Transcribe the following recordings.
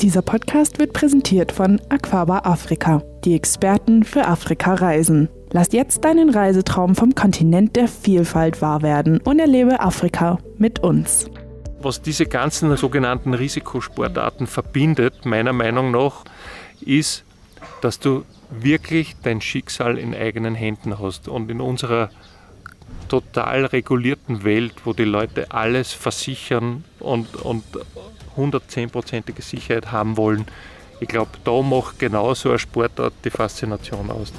Dieser Podcast wird präsentiert von Aquaba Afrika, die Experten für Afrika reisen. Lass jetzt deinen Reisetraum vom Kontinent der Vielfalt wahr werden und erlebe Afrika mit uns. Was diese ganzen sogenannten Risikosportarten verbindet, meiner Meinung nach, ist, dass du wirklich dein Schicksal in eigenen Händen hast. Und in unserer total regulierten Welt, wo die Leute alles versichern und, und 110%ige Sicherheit haben wollen, ich glaube, da macht genau so eine Sportart die Faszination aus.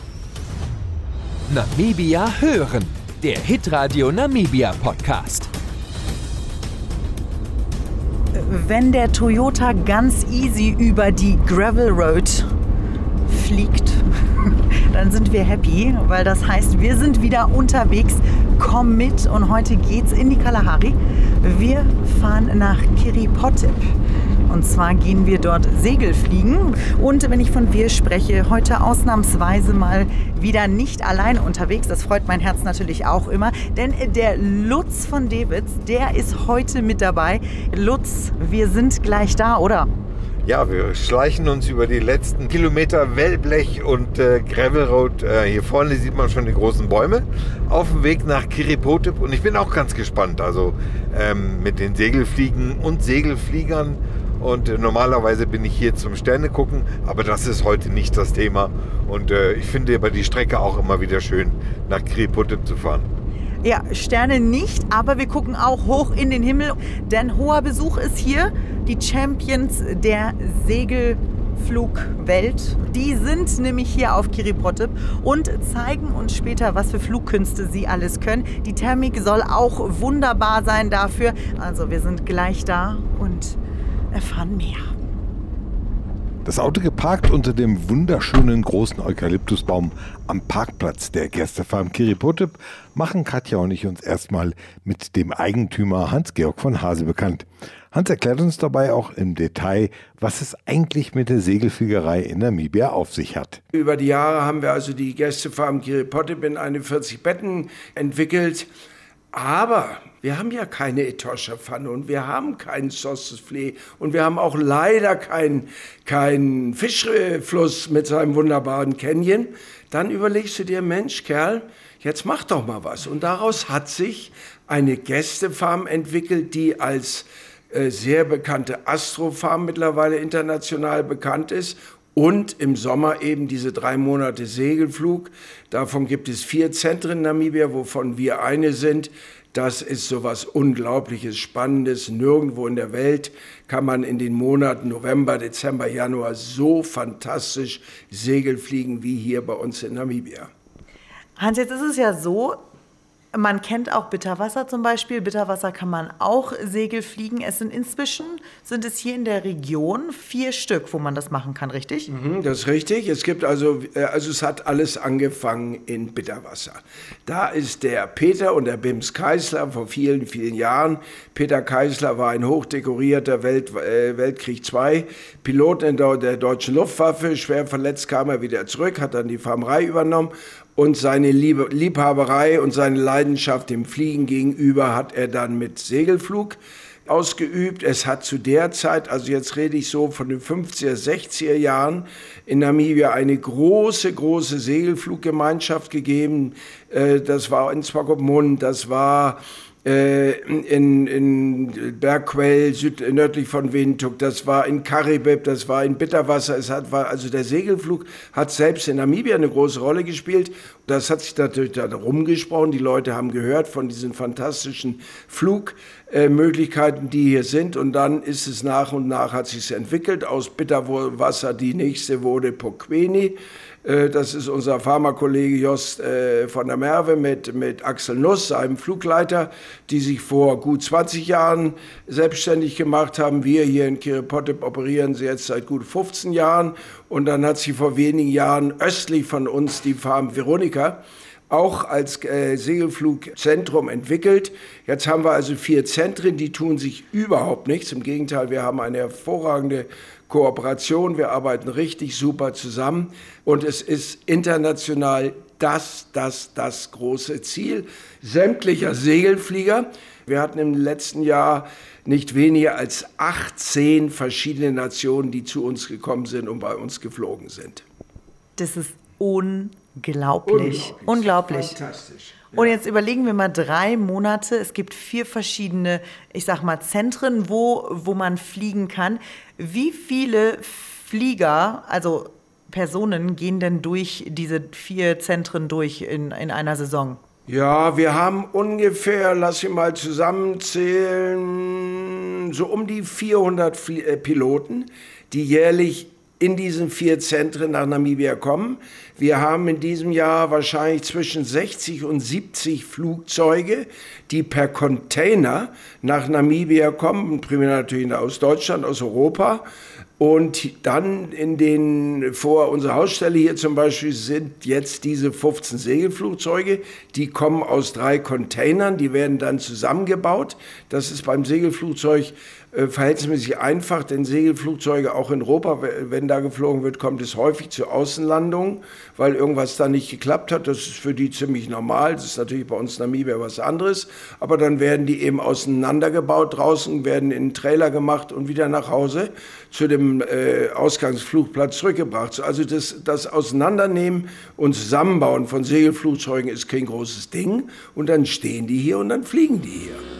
Namibia hören, der Hitradio Namibia Podcast. Wenn der Toyota ganz easy über die Gravel Road fliegt, dann sind wir happy, weil das heißt, wir sind wieder unterwegs. Komm mit und heute geht's in die Kalahari. Wir fahren nach Kiripotip. Und zwar gehen wir dort Segelfliegen. Und wenn ich von wir spreche, heute ausnahmsweise mal wieder nicht allein unterwegs. Das freut mein Herz natürlich auch immer. Denn der Lutz von Dewitz, der ist heute mit dabei. Lutz, wir sind gleich da, oder? Ja, wir schleichen uns über die letzten Kilometer Wellblech und äh, Gravel Road. Äh, hier vorne sieht man schon die großen Bäume auf dem Weg nach Kiripotip und ich bin auch ganz gespannt. Also ähm, mit den Segelfliegen und Segelfliegern und äh, normalerweise bin ich hier zum Sterne gucken, aber das ist heute nicht das Thema. Und äh, ich finde aber die Strecke auch immer wieder schön, nach Kiriputip zu fahren. Ja, Sterne nicht, aber wir gucken auch hoch in den Himmel, denn hoher Besuch ist hier. Die Champions der Segelflugwelt, die sind nämlich hier auf Kiripotip und zeigen uns später, was für Flugkünste sie alles können. Die Thermik soll auch wunderbar sein dafür. Also wir sind gleich da und erfahren mehr. Das Auto geparkt unter dem wunderschönen großen Eukalyptusbaum am Parkplatz der Gästefarm Kiripotip machen Katja und ich uns erstmal mit dem Eigentümer Hans-Georg von Hase bekannt. Hans erklärt uns dabei auch im Detail, was es eigentlich mit der Segelfliegerei in Namibia auf sich hat. Über die Jahre haben wir also die Gästefarm Kiripotip in 41 Betten entwickelt. Aber wir haben ja keine Etosha-Pfanne und wir haben keinen Sausage und wir haben auch leider keinen kein Fischfluss mit seinem wunderbaren Canyon. Dann überlegst du dir, Mensch, Kerl, jetzt mach doch mal was. Und daraus hat sich eine Gästefarm entwickelt, die als äh, sehr bekannte Astrofarm mittlerweile international bekannt ist und im Sommer eben diese drei Monate Segelflug. Davon gibt es vier Zentren in Namibia, wovon wir eine sind. Das ist so was Unglaubliches, Spannendes. Nirgendwo in der Welt kann man in den Monaten November, Dezember, Januar so fantastisch Segelfliegen wie hier bei uns in Namibia. Hans, jetzt ist es ja so, man kennt auch Bitterwasser zum Beispiel. Bitterwasser kann man auch Segel fliegen. Es sind inzwischen, sind es hier in der Region vier Stück, wo man das machen kann, richtig? Mhm, das ist richtig. Es gibt also, äh, also es hat alles angefangen in Bitterwasser. Da ist der Peter und der Bims Keisler vor vielen, vielen Jahren. Peter Keisler war ein hochdekorierter Welt, äh, Weltkrieg II Pilot in der, der deutschen Luftwaffe. Schwer verletzt kam er wieder zurück, hat dann die Farmerei übernommen und seine Liebe, Liebhaberei und seine Leidenschaft dem Fliegen gegenüber hat er dann mit Segelflug ausgeübt. Es hat zu der Zeit, also jetzt rede ich so von den 50er, 60er Jahren, in Namibia eine große, große Segelfluggemeinschaft gegeben. Äh, das war in Swakopmund, das war in, in Bergquell, süd, nördlich von Windhoek, das war in Karibib, das war in Bitterwasser. Es hat, war, also der Segelflug hat selbst in Namibia eine große Rolle gespielt. Das hat sich natürlich da rumgesprochen. Die Leute haben gehört von diesen fantastischen Flugmöglichkeiten, die hier sind. Und dann ist es nach und nach, hat sich entwickelt. Aus Bitterwasser die nächste wurde Poqueni. Äh, das ist unser Pharmakollege Jost äh, von der Merwe mit, mit Axel Nuss, einem Flugleiter, die sich vor gut 20 Jahren selbstständig gemacht haben. Wir hier in Kiripotip operieren sie jetzt seit gut 15 Jahren. Und dann hat sie vor wenigen Jahren östlich von uns die Farm Veronika auch als äh, Segelflugzentrum entwickelt. Jetzt haben wir also vier Zentren, die tun sich überhaupt nichts. Im Gegenteil, wir haben eine hervorragende Kooperation. Wir arbeiten richtig super zusammen und es ist international das, das, das große Ziel sämtlicher Segelflieger Wir hatten im letzten Jahr nicht weniger als 18 verschiedene Nationen, die zu uns gekommen sind und bei uns geflogen sind. Das ist unglaublich. Unglaublich. unglaublich. Fantastisch. Und jetzt überlegen wir mal drei Monate. Es gibt vier verschiedene, ich sag mal, Zentren, wo, wo man fliegen kann. Wie viele Flieger, also Personen, gehen denn durch diese vier Zentren durch in, in einer Saison? Ja, wir haben ungefähr, lass ich mal zusammenzählen, so um die 400 Fl äh, Piloten, die jährlich in diesen vier Zentren nach Namibia kommen. Wir haben in diesem Jahr wahrscheinlich zwischen 60 und 70 Flugzeuge, die per Container nach Namibia kommen, primär natürlich aus Deutschland, aus Europa. Und dann in den, vor unserer Hausstelle hier zum Beispiel sind jetzt diese 15 Segelflugzeuge, die kommen aus drei Containern, die werden dann zusammengebaut. Das ist beim Segelflugzeug äh, verhältnismäßig einfach, denn Segelflugzeuge auch in Europa, wenn da geflogen wird, kommt es häufig zu Außenlandungen, weil irgendwas da nicht geklappt hat. Das ist für die ziemlich normal. Das ist natürlich bei uns Namibia was anderes. Aber dann werden die eben auseinandergebaut draußen, werden in einen Trailer gemacht und wieder nach Hause zu dem äh, Ausgangsflugplatz zurückgebracht. Also das, das Auseinandernehmen und Zusammenbauen von Segelflugzeugen ist kein großes Ding. Und dann stehen die hier und dann fliegen die hier.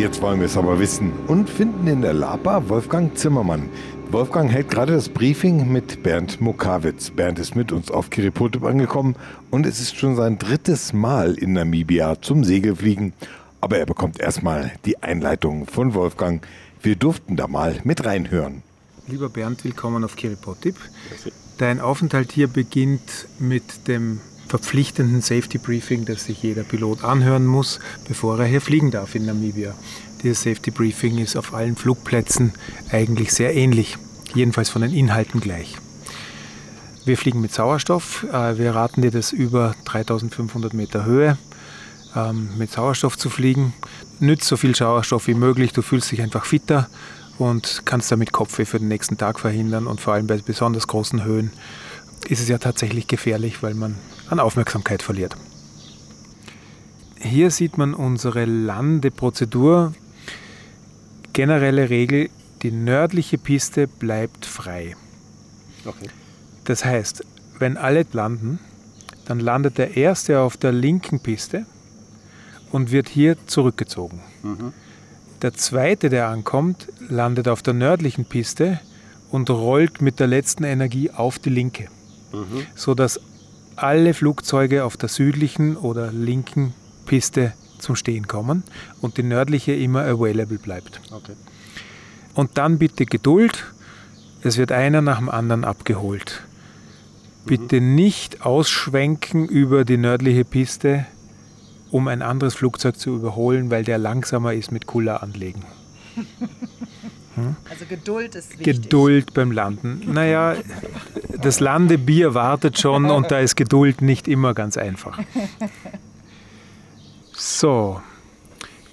Jetzt wollen wir es aber wissen und finden in der Lapa Wolfgang Zimmermann. Wolfgang hält gerade das Briefing mit Bernd Mokawitz. Bernd ist mit uns auf Kiripotip angekommen und es ist schon sein drittes Mal in Namibia zum Segelfliegen. Aber er bekommt erstmal die Einleitung von Wolfgang. Wir durften da mal mit reinhören. Lieber Bernd, willkommen auf Kiripotip. Dein Aufenthalt hier beginnt mit dem verpflichtenden Safety Briefing, das sich jeder Pilot anhören muss, bevor er hier fliegen darf in Namibia. Dieses Safety Briefing ist auf allen Flugplätzen eigentlich sehr ähnlich, jedenfalls von den Inhalten gleich. Wir fliegen mit Sauerstoff. Äh, wir raten dir das über 3500 Meter Höhe ähm, mit Sauerstoff zu fliegen. Nützt so viel Sauerstoff wie möglich, du fühlst dich einfach fitter und kannst damit Kopfweh für den nächsten Tag verhindern und vor allem bei besonders großen Höhen ist es ja tatsächlich gefährlich, weil man an Aufmerksamkeit verliert. Hier sieht man unsere Landeprozedur. Generelle Regel, die nördliche Piste bleibt frei. Okay. Das heißt, wenn alle landen, dann landet der erste auf der linken Piste und wird hier zurückgezogen. Mhm. Der zweite, der ankommt, landet auf der nördlichen Piste und rollt mit der letzten Energie auf die linke, mhm. sodass alle Flugzeuge auf der südlichen oder linken Piste zum Stehen kommen und die nördliche immer available bleibt. Okay. Und dann bitte Geduld, es wird einer nach dem anderen abgeholt. Bitte mhm. nicht ausschwenken über die nördliche Piste, um ein anderes Flugzeug zu überholen, weil der langsamer ist mit Kula anlegen. Also Geduld ist wichtig. Geduld beim Landen. Naja, das Landebier wartet schon und da ist Geduld nicht immer ganz einfach. So,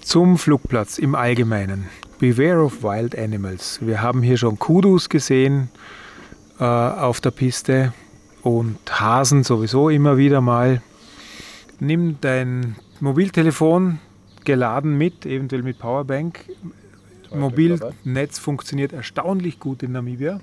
zum Flugplatz im Allgemeinen. Beware of Wild Animals. Wir haben hier schon Kudus gesehen äh, auf der Piste und Hasen sowieso immer wieder mal. Nimm dein Mobiltelefon geladen mit, eventuell mit Powerbank. Mobilnetz funktioniert erstaunlich gut in Namibia.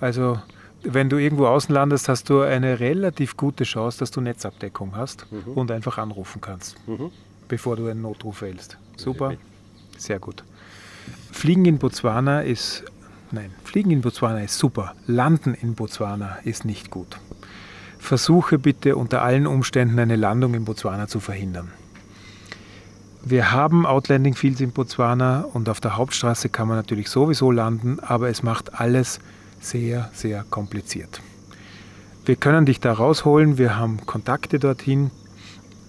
Also wenn du irgendwo außen landest, hast du eine relativ gute Chance, dass du Netzabdeckung hast mhm. und einfach anrufen kannst, mhm. bevor du einen Notruf wählst. Super, sehr gut. Fliegen in Botswana ist, nein, Fliegen in Botswana ist super. Landen in Botswana ist nicht gut. Versuche bitte unter allen Umständen eine Landung in Botswana zu verhindern. Wir haben Outlanding Fields in Botswana und auf der Hauptstraße kann man natürlich sowieso landen, aber es macht alles sehr, sehr kompliziert. Wir können dich da rausholen, wir haben Kontakte dorthin,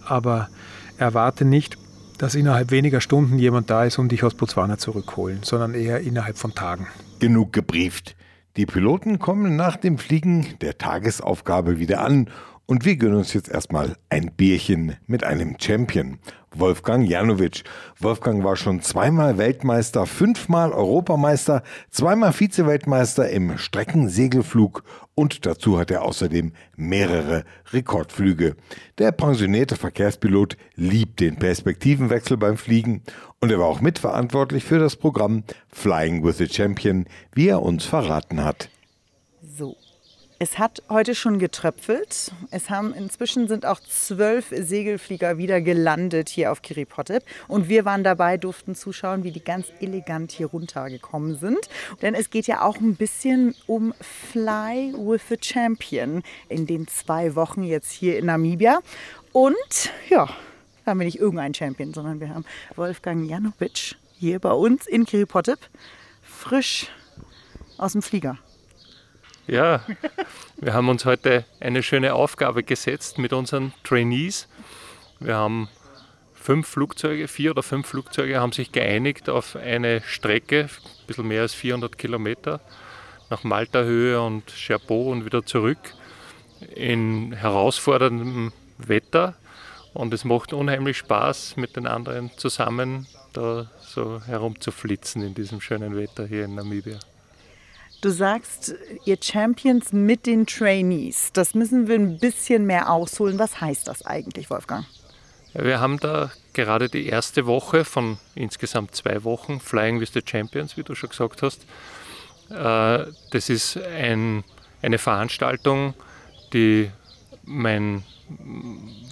aber erwarte nicht, dass innerhalb weniger Stunden jemand da ist und dich aus Botswana zurückholen, sondern eher innerhalb von Tagen. Genug gebrieft. Die Piloten kommen nach dem Fliegen der Tagesaufgabe wieder an Und wir gönnen uns jetzt erstmal ein Bierchen mit einem Champion. Wolfgang Janowitsch. Wolfgang war schon zweimal Weltmeister, fünfmal Europameister, zweimal Vize-Weltmeister im Streckensegelflug und dazu hat er außerdem mehrere Rekordflüge. Der pensionierte Verkehrspilot liebt den Perspektivenwechsel beim Fliegen und er war auch mitverantwortlich für das Programm Flying with the Champion, wie er uns verraten hat. So, es hat heute schon getröpfelt. Es haben inzwischen sind auch zwölf Segelflieger wieder gelandet hier auf Kiripotep. Und wir waren dabei, durften zuschauen, wie die ganz elegant hier runtergekommen sind. Denn es geht ja auch ein bisschen um Fly with the Champion in den zwei Wochen jetzt hier in Namibia. Und ja, haben wir nicht irgendeinen Champion, sondern wir haben Wolfgang Janowitsch hier bei uns in Kiripotep frisch aus dem Flieger. Ja, wir haben uns heute eine schöne Aufgabe gesetzt mit unseren Trainees. Wir haben fünf Flugzeuge, vier oder fünf Flugzeuge haben sich geeinigt auf eine Strecke, ein bisschen mehr als 400 Kilometer, nach Malta-Höhe und Cherbourg und wieder zurück in herausforderndem Wetter. Und es macht unheimlich Spaß, mit den anderen zusammen da so herumzuflitzen in diesem schönen Wetter hier in Namibia. Du sagst, ihr Champions mit den Trainees. Das müssen wir ein bisschen mehr ausholen. Was heißt das eigentlich, Wolfgang? Wir haben da gerade die erste Woche von insgesamt zwei Wochen Flying with the Champions, wie du schon gesagt hast. Äh, das ist ein, eine Veranstaltung, die mein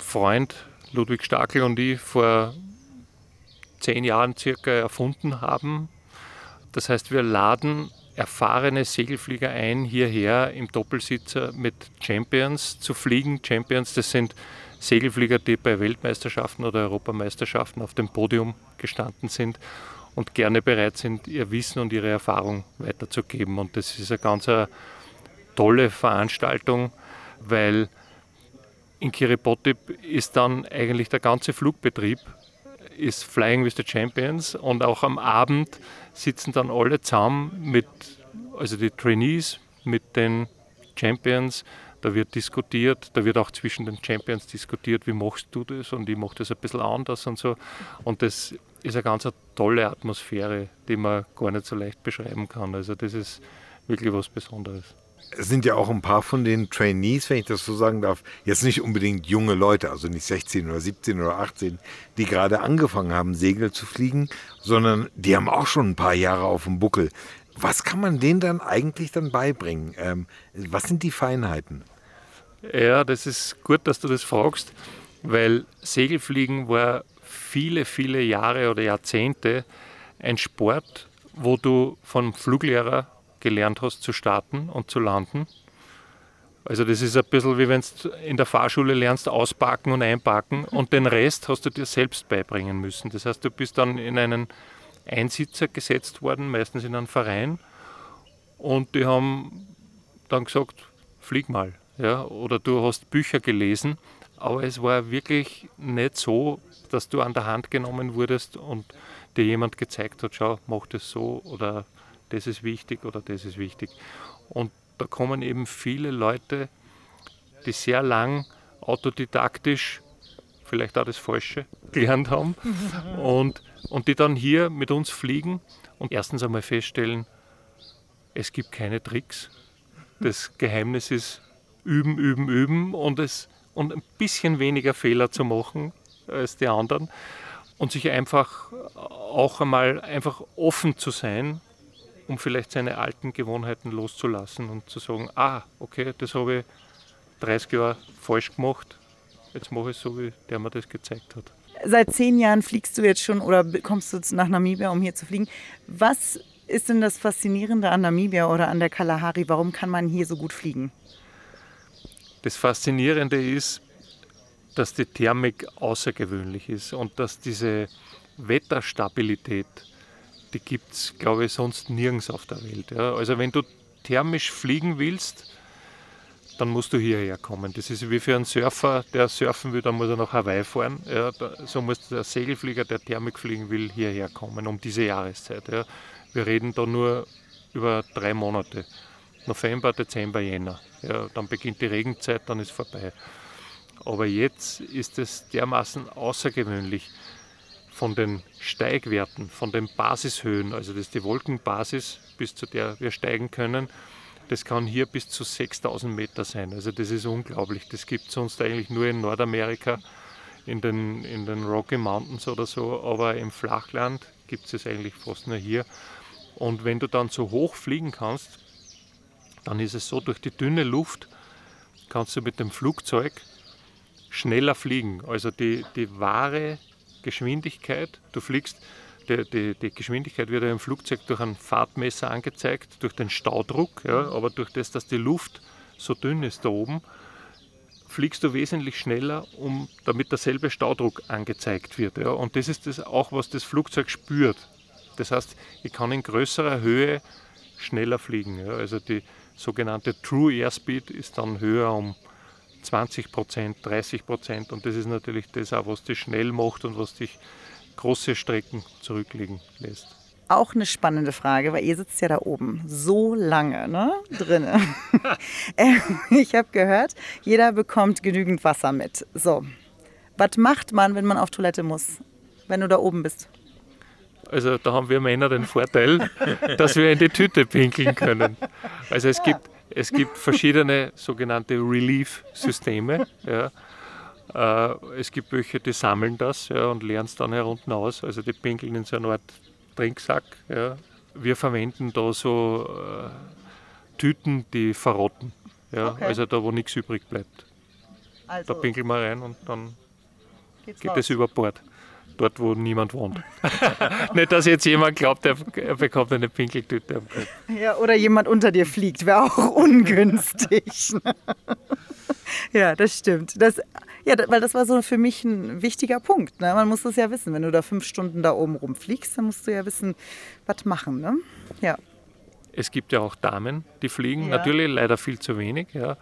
Freund Ludwig Stakel und ich vor zehn Jahren circa erfunden haben. Das heißt, wir laden erfahrene Segelflieger ein, hierher im Doppelsitzer mit Champions zu fliegen. Champions, das sind Segelflieger, die bei Weltmeisterschaften oder Europameisterschaften auf dem Podium gestanden sind und gerne bereit sind, ihr Wissen und ihre Erfahrung weiterzugeben. Und das ist eine ganz eine tolle Veranstaltung, weil in Kiribati ist dann eigentlich der ganze Flugbetrieb ist Flying with the Champions und auch am Abend sitzen dann alle zusammen mit, also die Trainees mit den Champions. Da wird diskutiert, da wird auch zwischen den Champions diskutiert, wie machst du das und ich mache das ein bisschen anders und so. Und das ist eine ganz tolle Atmosphäre, die man gar nicht so leicht beschreiben kann. Also das ist wirklich was Besonderes es sind ja auch ein paar von den Trainees, wenn ich das so sagen darf, jetzt nicht unbedingt junge Leute, also nicht 16 oder 17 oder 18, die gerade angefangen haben, Segel zu fliegen, sondern die haben auch schon ein paar Jahre auf dem Buckel. Was kann man denen dann eigentlich dann beibringen? Ähm, was sind die Feinheiten? Ja, das ist gut, dass du das fragst, weil Segelfliegen war viele, viele Jahre oder Jahrzehnte ein Sport, wo du vom Fluglehrer gelernt hast zu starten und zu landen. Also das ist ein bisschen wie wenn du in der Fahrschule lernst auspacken und einpacken und den Rest hast du dir selbst beibringen müssen. Das heißt, du bist dann in einen Einsitzer gesetzt worden, meistens in einen Verein und die haben dann gesagt, flieg mal. Ja? Oder du hast Bücher gelesen, aber es war wirklich nicht so, dass du an der Hand genommen wurdest und dir jemand gezeigt hat, schau, mach das so oder das ist wichtig oder das ist wichtig. Und da kommen eben viele Leute, die sehr lang autodidaktisch, vielleicht auch das Falsche, gelernt haben und, und die dann hier mit uns fliegen und erstens einmal feststellen, es gibt keine Tricks. Das Geheimnis ist üben, üben, üben und, es, und ein bisschen weniger Fehler zu machen als die anderen und sich einfach auch einmal einfach offen zu sein um vielleicht seine alten Gewohnheiten loszulassen und zu sagen, ah, okay, das habe ich 30 Jahre falsch gemacht, jetzt mache ich es so, wie der mir das gezeigt hat. Seit zehn Jahren fliegst du jetzt schon oder kommst du nach Namibia, um hier zu fliegen. Was ist denn das Faszinierende an Namibia oder an der Kalahari? Warum kann man hier so gut fliegen? Das Faszinierende ist, dass die Thermik außergewöhnlich ist und dass diese Wetterstabilität die gibt es, glaube ich, sonst nirgends auf der Welt. Ja. Also wenn du thermisch fliegen willst, dann musst du hierher kommen. Das ist wie für einen Surfer, der surfen will, dann muss er nach Hawaii fahren. Ja, da, so muss der Segelflieger, der Thermik fliegen will, hierher kommen, um diese Jahreszeit. Ja. Wir reden da nur über drei Monate. November, Dezember, Jänner. Ja, dann beginnt die Regenzeit, dann ist vorbei. Aber jetzt ist es dermaßen außergewöhnlich von den Steigwerten, von den Basishöhen, also das ist die Wolkenbasis, bis zu der wir steigen können. Das kann hier bis zu 6000 Meter sein. Also das ist unglaublich. Das gibt es sonst eigentlich nur in Nordamerika, in den, in den Rocky Mountains oder so, aber im Flachland gibt es es eigentlich fast nur hier. Und wenn du dann so hoch fliegen kannst, dann ist es so, durch die dünne Luft kannst du mit dem Flugzeug schneller fliegen. Also die, die wahre Geschwindigkeit, du fliegst, die, die, die Geschwindigkeit wird ja im Flugzeug durch ein Fahrtmesser angezeigt, durch den Staudruck, ja, aber durch das, dass die Luft so dünn ist da oben, fliegst du wesentlich schneller, um, damit derselbe Staudruck angezeigt wird. Ja. Und das ist das auch, was das Flugzeug spürt. Das heißt, ich kann in größerer Höhe schneller fliegen. Ja. Also die sogenannte True Airspeed ist dann höher um 20 Prozent, 30 Prozent. Und das ist natürlich das auch, was dich schnell macht und was dich große Strecken zurücklegen lässt. Auch eine spannende Frage, weil ihr sitzt ja da oben so lange ne, drinne. Äh, ich habe gehört, jeder bekommt genügend Wasser mit. So, was macht man, wenn man auf Toilette muss, wenn du da oben bist? Also da haben wir Männer den Vorteil, dass wir in die Tüte pinkeln können. Also es gibt, es gibt verschiedene sogenannte Relief-Systeme. Ja. Äh, es gibt welche, die sammeln das ja, und leeren es dann herunten aus. Also die pinkeln in so einer Art Trinksack. Ja. Wir verwenden da so äh, Tüten, die verrotten. Ja. Okay. Also da, wo nichts übrig bleibt. Also da pinkeln wir rein und dann geht es über Bord dort, wo niemand wohnt. Nicht, dass jetzt jemand glaubt, er, er bekommt eine Pinkeltüte am Kopf. Ja, oder jemand unter dir fliegt, wäre auch ungünstig. ja, das stimmt. Das, ja, weil das war so für mich ein wichtiger Punkt. Ne? Man muss das ja wissen. Wenn du da fünf Stunden da oben rumfliegst, dann musst du ja wissen, was machen. Ne? Ja. Es gibt ja auch Damen, die fliegen. Ja. Natürlich leider viel zu wenig. Ja.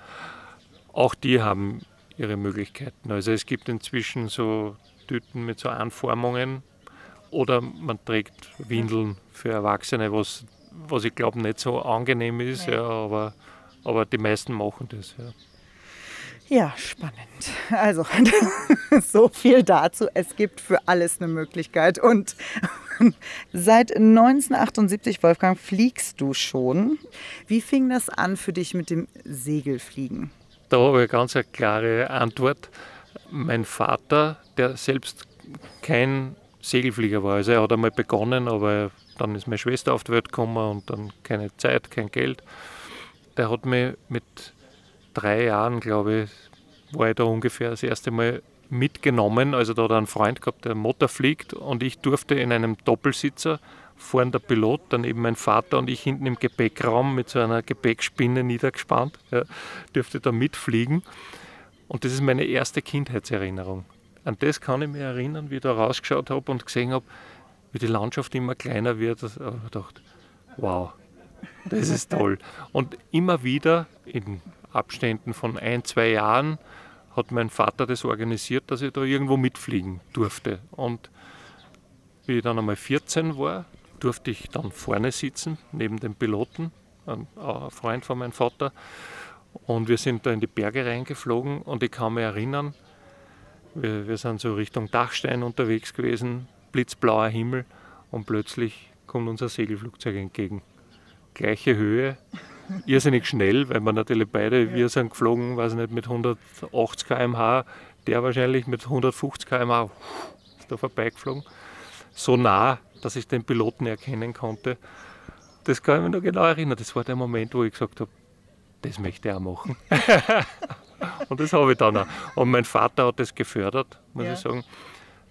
Auch die haben ihre Möglichkeiten. Also es gibt inzwischen so Tüten mit so Anformungen oder man trägt Windeln für Erwachsene, was, was ich glaube nicht so angenehm ist, ja, aber, aber die meisten machen das. Ja. Ja, spannend. Also, so viel dazu. Es gibt für alles eine Möglichkeit. Und seit 1978, Wolfgang, fliegst du schon. Wie fing das an für dich mit dem Segelfliegen? Da habe ich ganz eine klare Antwort mein Vater, der selbst kein Segelflieger war, also er hat einmal begonnen, aber dann ist meine Schwester auf die Welt gekommen und dann keine Zeit, kein Geld. Der hat mich mit drei Jahren, glaube ich, war ich da ungefähr das erste Mal mitgenommen. Also da hat er einen Freund gehabt, der Motor fliegt und ich durfte in einem Doppelsitzer vorn der Pilot, daneben mein Vater und ich hinten im Gepäckraum mit so einer Gepäckspinne niedergespannt, ja, dürfte da mitfliegen. Und das ist meine erste Kindheitserinnerung. An das kann ich mich erinnern, wie ich da rausgeschaut habe und gesehen habe, wie die Landschaft immer kleiner wird. Und ich gedacht, wow, das ist toll. Und immer wieder in Abständen von ein, zwei Jahren hat mein Vater das organisiert, dass ich da irgendwo mitfliegen durfte. Und wie ich dann einmal 14 war, durfte ich dann vorne sitzen, neben dem Piloten, ein Freund von meinem Vater. Und wir sind da in die Berge reingeflogen und ich kann mich erinnern, wir, wir sind so Richtung Dachstein unterwegs gewesen, blitzblauer Himmel und plötzlich kommt unser Segelflugzeug entgegen. Gleiche Höhe, irrsinnig schnell, weil wir natürlich beide, wir sind geflogen, weiß nicht, mit 180 km/h, der wahrscheinlich mit 150 km/h ist da vorbeigeflogen. So nah, dass ich den Piloten erkennen konnte. Das kann ich mir noch genau erinnern. Das war der Moment, wo ich gesagt habe, das möchte auch machen. und das habe ich dann auch. Und mein Vater hat das gefördert, muss ja. ich sagen.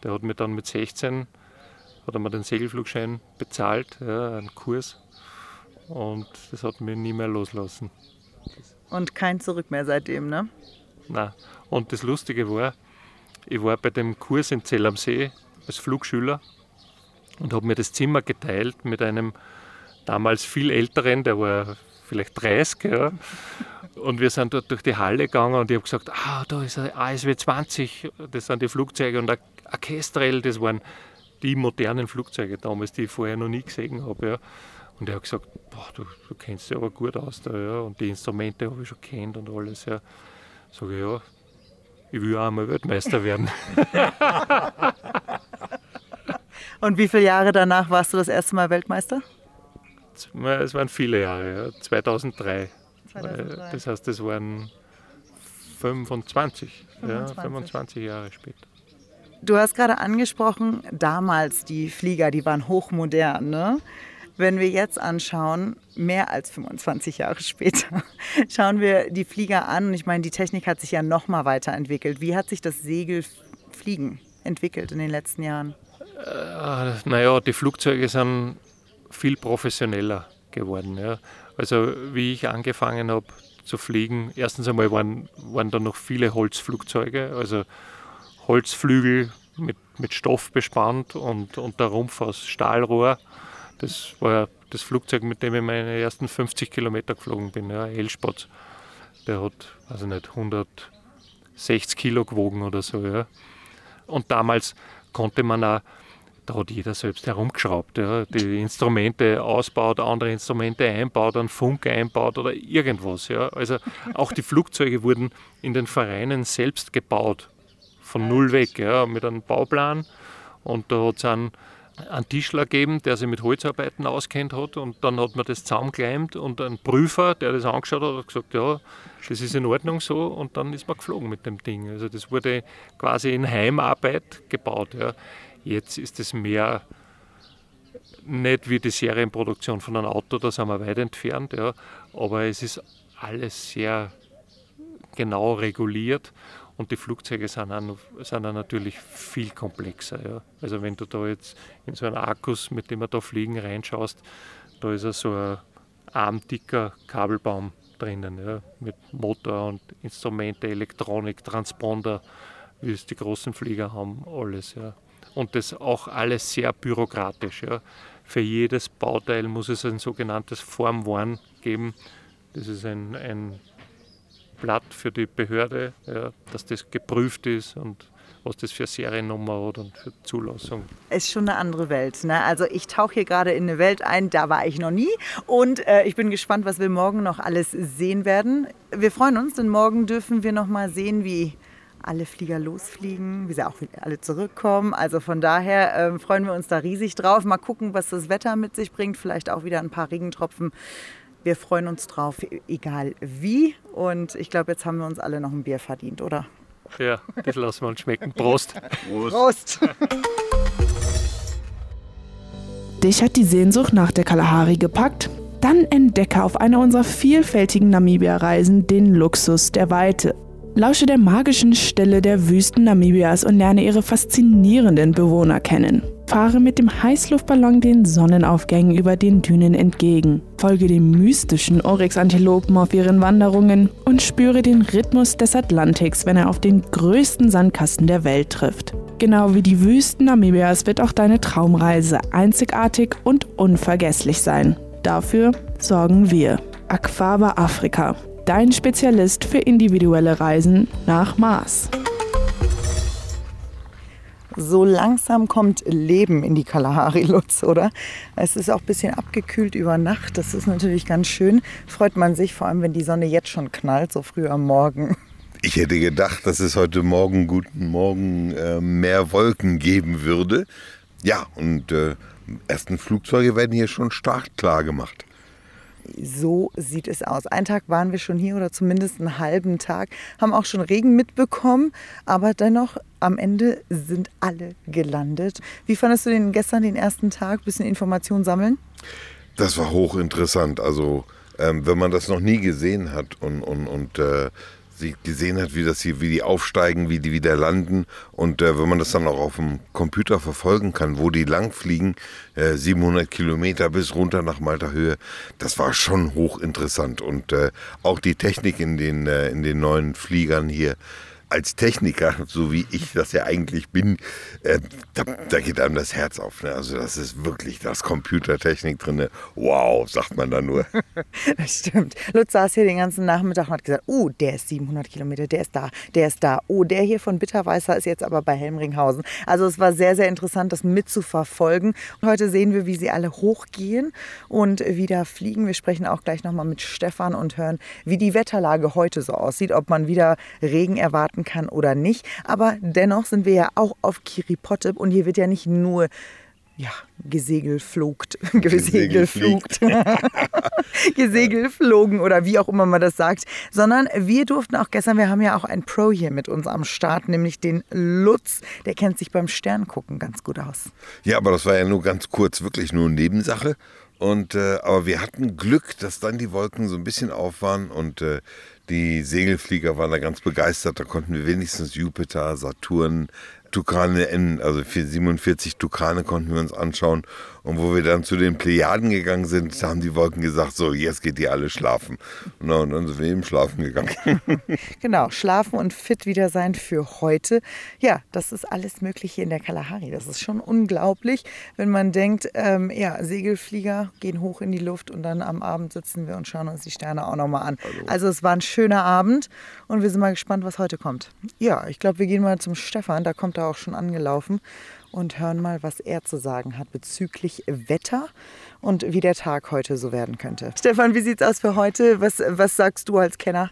Der hat mir dann mit 16 hat er mir den Segelflugschein bezahlt, ja, einen Kurs. Und das hat mich nie mehr loslassen. Und kein Zurück mehr seitdem, ne? Nein. Und das Lustige war, ich war bei dem Kurs in Zell am See als Flugschüler und habe mir das Zimmer geteilt mit einem damals viel älteren, der war vielleicht 30. Ja. Und wir sind dort durch die Halle gegangen und ich habe gesagt, ah, da ist ein ASW 20, das sind die Flugzeuge und ein Kestrel, das waren die modernen Flugzeuge damals, die ich vorher noch nie gesehen habe. Ja. Und er hat gesagt, boah, du, du kennst dich aber gut aus da, ja. Und die Instrumente habe ich schon kennt und alles, ja. Sag ich, ja, ich will auch einmal Weltmeister werden. Und wie viele Jahre danach warst du das erste Mal Weltmeister? Es waren viele Jahre, ja. 2003. 2003. Das heißt, es waren 25, 25. Ja, 25 Jahre später. Du hast gerade angesprochen, damals die Flieger, die waren hochmodern. Ne? Wenn wir jetzt anschauen, mehr als 25 Jahre später, schauen wir die Flieger an. Und ich meine, die Technik hat sich ja noch mal weiterentwickelt. Wie hat sich das Segelfliegen entwickelt in den letzten Jahren? Äh, naja, die Flugzeuge sind viel professioneller geworden. Ja. Also wie ich angefangen habe zu fliegen, erstens einmal waren, waren da noch viele Holzflugzeuge, also Holzflügel mit, mit Stoff bespannt und, und der Rumpf aus Stahlrohr. Das war das Flugzeug, mit dem ich meine ersten 50 Kilometer geflogen bin, ja, Elspatz. Der hat, also nicht, 160 Kilo gewogen oder so. Ja. Und damals konnte man auch, da hat jeder selbst herumgeschraubt, ja, die Instrumente ausbaut, andere Instrumente einbaut, einen Funk einbaut oder irgendwas. Ja. Also auch die Flugzeuge wurden in den Vereinen selbst gebaut, von null weg, ja, mit einem Bauplan. Und da hat es einen, einen Tischler gegeben, der sich mit Holzarbeiten auskennt hat und dann hat man das zusammengeleimt und ein Prüfer, der das angeschaut hat, hat gesagt, ja, das ist in Ordnung so und dann ist man geflogen mit dem Ding. Also das wurde quasi in Heimarbeit gebaut. Ja. Jetzt ist es mehr nicht wie die Serienproduktion von einem Auto, da sind wir weit entfernt, ja, aber es ist alles sehr genau reguliert und die Flugzeuge sind dann, sind dann natürlich viel komplexer. Ja. Also wenn du da jetzt in so einen Akkus, mit dem wir da fliegen, reinschaust, da ist so ein armdicker Kabelbaum drinnen, ja, mit Motor und Instrumente, Elektronik, Transponder, wie es die großen Flieger haben, alles. Ja. Und das auch alles sehr bürokratisch. Ja. Für jedes Bauteil muss es ein sogenanntes Form 1 geben. Das ist ein, ein Blatt für die Behörde, ja, dass das geprüft ist und was das für Seriennummer hat und für Zulassung. ist schon eine andere Welt. Ne? Also ich tauche hier gerade in eine Welt ein, da war ich noch nie. Und äh, ich bin gespannt, was wir morgen noch alles sehen werden. Wir freuen uns, denn morgen dürfen wir noch mal sehen, wie alle Flieger losfliegen, wie sie auch alle zurückkommen. Also von daher äh, freuen wir uns da riesig drauf. Mal gucken, was das Wetter mit sich bringt. Vielleicht auch wieder ein paar Regentropfen. Wir freuen uns drauf, egal wie. Und ich glaube, jetzt haben wir uns alle noch ein Bier verdient, oder? Ja, das lassen wir uns schmecken. Prost! Prost! Dich hat die Sehnsucht nach der Kalahari gepackt? Dann entdecke auf einer unserer vielfältigen Namibia-Reisen den Luxus der Weite. Lausche der magischen Stille der Wüsten Namibias und lerne ihre faszinierenden Bewohner kennen. Fahre mit dem Heißluftballon den Sonnenaufgängen über den Dünen entgegen. Folge den mystischen Oryx-Antilopen auf ihren Wanderungen und spüre den Rhythmus des Atlantiks, wenn er auf den größten Sandkasten der Welt trifft. Genau wie die Wüsten Namibias wird auch deine Traumreise einzigartig und unvergesslich sein. Dafür sorgen wir. Aquaba Afrika, dein Spezialist für individuelle Reisen nach Mars. So langsam kommt Leben in die Kalahari, Lutz, oder? Es ist auch ein bisschen abgekühlt über Nacht. Das ist natürlich ganz schön. Freut man sich, vor allem wenn die Sonne jetzt schon knallt, so früh am Morgen. Ich hätte gedacht, dass es heute Morgen, guten Morgen, äh, mehr Wolken geben würde. Ja, und äh, ersten Flugzeuge werden hier schon startklar gemacht. So sieht es aus. Einen Tag waren wir schon hier oder zumindest einen halben Tag, haben auch schon Regen mitbekommen, aber dennoch am Ende sind alle gelandet. Wie fandest du den gestern den ersten Tag? Bisschen Informationen sammeln? Das war hochinteressant. Also, ähm, wenn man das noch nie gesehen hat und, und, und äh, sie gesehen hat, wie das hier, wie die aufsteigen, wie die wieder landen. Und äh, wenn man das dann auch auf dem Computer verfolgen kann, wo die langfliegen, äh, 700 Kilometer bis runter nach Malta Höhe, das war schon hochinteressant. Und äh, auch die Technik in den äh, in den neuen Fliegern hier als Techniker, so wie ich das ja eigentlich bin, äh, da, da, geht einem das Herz auf. Ne? Also das ist wirklich das Computertechnik drin. Wow, sagt man da nur. Das stimmt. Lutz saß hier den ganzen Nachmittag und hat gesagt, oh, der ist 700 Kilometer, der ist da, der ist da. Oh, der hier von Bitterweißer ist jetzt aber bei Helmringhausen. Also es war sehr, sehr interessant, das mitzuverfolgen. Und heute sehen wir, wie sie alle hochgehen und wieder fliegen. Wir sprechen auch gleich nochmal mit Stefan und hören, wie die Wetterlage heute so aussieht, ob man wieder Regen erwarten werden kann oder nicht. Aber dennoch sind wir ja auch auf Kiripotep und hier wird ja nicht nur ja, gesegelflogt, gesegelflugt, gesegelflogen oder wie auch immer man das sagt, sondern wir durften auch gestern, wir haben ja auch einen Pro hier mit uns am Start, nämlich den Lutz, der kennt sich beim Sterngucken ganz gut aus. Ja, aber das war ja nur ganz kurz, wirklich nur Nebensache. Und, äh, aber wir hatten Glück, dass dann die Wolken so ein bisschen auf waren und äh, die Segelflieger waren da ganz begeistert. Da konnten wir wenigstens Jupiter, Saturn, Tukane N, also 47 Tukane konnten wir uns anschauen. Und wo wir dann zu den Plejaden gegangen sind, haben die Wolken gesagt, so, jetzt geht ihr alle schlafen. Und dann sind wir eben schlafen gegangen. genau, schlafen und fit wieder sein für heute. Ja, das ist alles möglich hier in der Kalahari. Das ist schon unglaublich, wenn man denkt, ähm, ja, Segelflieger gehen hoch in die Luft und dann am Abend sitzen wir und schauen uns die Sterne auch nochmal an. Hallo. Also es war ein schöner Abend und wir sind mal gespannt, was heute kommt. Ja, ich glaube, wir gehen mal zum Stefan, da kommt auch schon angelaufen und hören mal, was er zu sagen hat bezüglich Wetter und wie der Tag heute so werden könnte. Stefan, wie sieht es aus für heute? Was, was sagst du als Kenner?